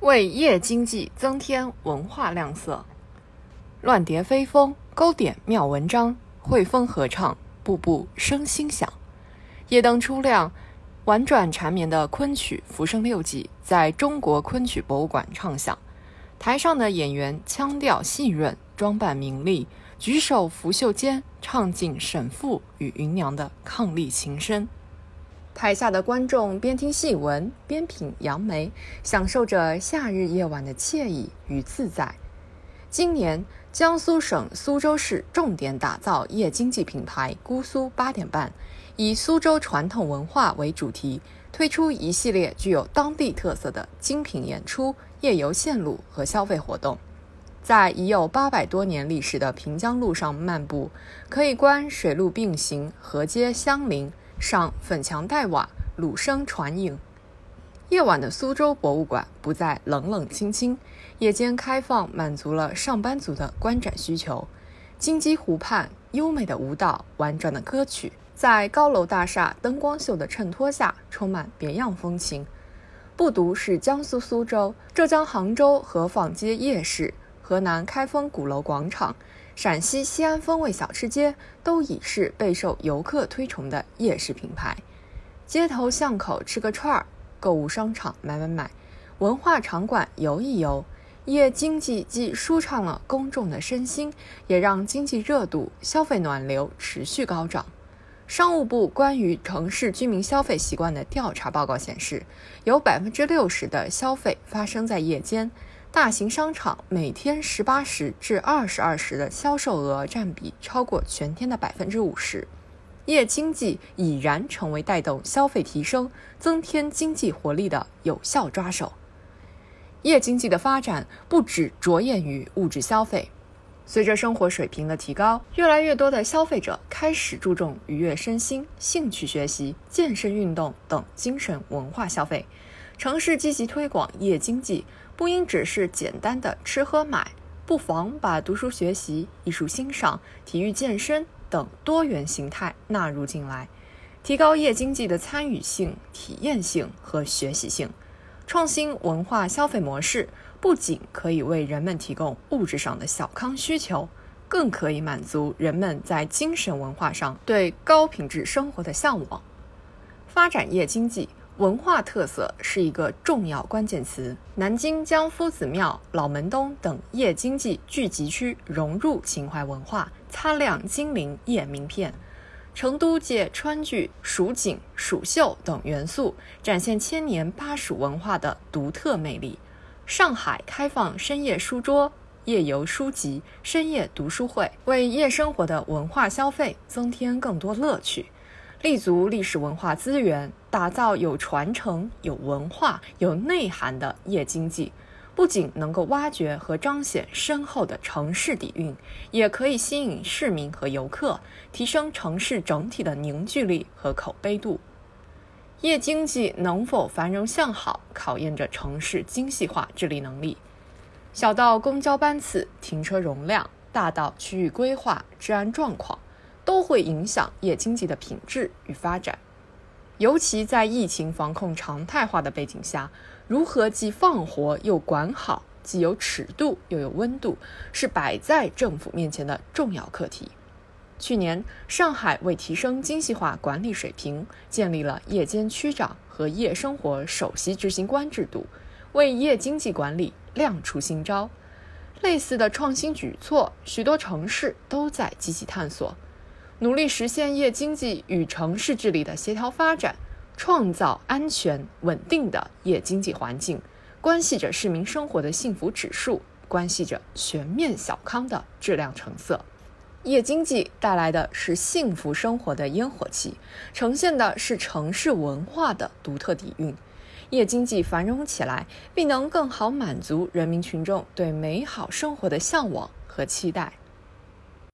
为夜经济增添文化亮色。乱蝶飞风，勾点妙文章；汇风合唱，步步生心响。夜灯初亮，婉转缠绵的昆曲《浮生六记》在中国昆曲博物馆唱响。台上的演员腔调细润，装扮明丽，举手拂袖间，唱尽沈复与芸娘的伉俪情深。台下的观众边听戏文，边品杨梅，享受着夏日夜晚的惬意与自在。今年，江苏省苏州市重点打造夜经济品牌“姑苏八点半”，以苏州传统文化为主题，推出一系列具有当地特色的精品演出、夜游线路和消费活动。在已有八百多年历史的平江路上漫步，可以观水陆并行、河街相邻，赏粉墙黛瓦、橹声传影。夜晚的苏州博物馆不再冷冷清清，夜间开放满足了上班族的观展需求。金鸡湖畔，优美的舞蹈，婉转的歌曲，在高楼大厦灯光秀的衬托下，充满别样风情。不独是江苏苏州，浙江杭州河坊街夜市，河南开封鼓楼广场，陕西西安风味小吃街，都已是备受游客推崇的夜市品牌。街头巷口吃个串儿。购物商场买买买，文化场馆游一游，夜经济既舒畅了公众的身心，也让经济热度、消费暖流持续高涨。商务部关于城市居民消费习惯的调查报告显示，有百分之六十的消费发生在夜间，大型商场每天十八时至二十二时的销售额占比超过全天的百分之五十。夜经济已然成为带动消费提升、增添经济活力的有效抓手。夜经济的发展不只着眼于物质消费，随着生活水平的提高，越来越多的消费者开始注重愉悦身心、兴趣学习、健身运动等精神文化消费。城市积极推广夜经济，不应只是简单的吃喝买，不妨把读书学习、艺术欣赏、体育健身。等多元形态纳入进来，提高夜经济的参与性、体验性和学习性，创新文化消费模式，不仅可以为人们提供物质上的小康需求，更可以满足人们在精神文化上对高品质生活的向往。发展夜经济，文化特色是一个重要关键词。南京将夫子庙、老门东等夜经济聚集区融入秦淮文化。擦亮金陵夜名片，成都借川剧、蜀锦、蜀绣等元素，展现千年巴蜀文化的独特魅力。上海开放深夜书桌、夜游书籍、深夜读书会，为夜生活的文化消费增添更多乐趣。立足历史文化资源，打造有传承、有文化、有内涵的夜经济。不仅能够挖掘和彰显深厚的城市底蕴，也可以吸引市民和游客，提升城市整体的凝聚力和口碑度。夜经济能否繁荣向好，考验着城市精细化治理能力。小到公交班次、停车容量，大到区域规划、治安状况，都会影响夜经济的品质与发展。尤其在疫情防控常态化的背景下，如何既放活又管好，既有尺度又有温度，是摆在政府面前的重要课题。去年，上海为提升精细化管理水平，建立了夜间区长和夜生活首席执行官制度，为夜经济管理亮出新招。类似的创新举措，许多城市都在积极探索。努力实现夜经济与城市治理的协调发展，创造安全稳定的夜经济环境，关系着市民生活的幸福指数，关系着全面小康的质量成色。夜经济带来的是幸福生活的烟火气，呈现的是城市文化的独特底蕴。夜经济繁荣起来，必能更好满足人民群众对美好生活的向往和期待。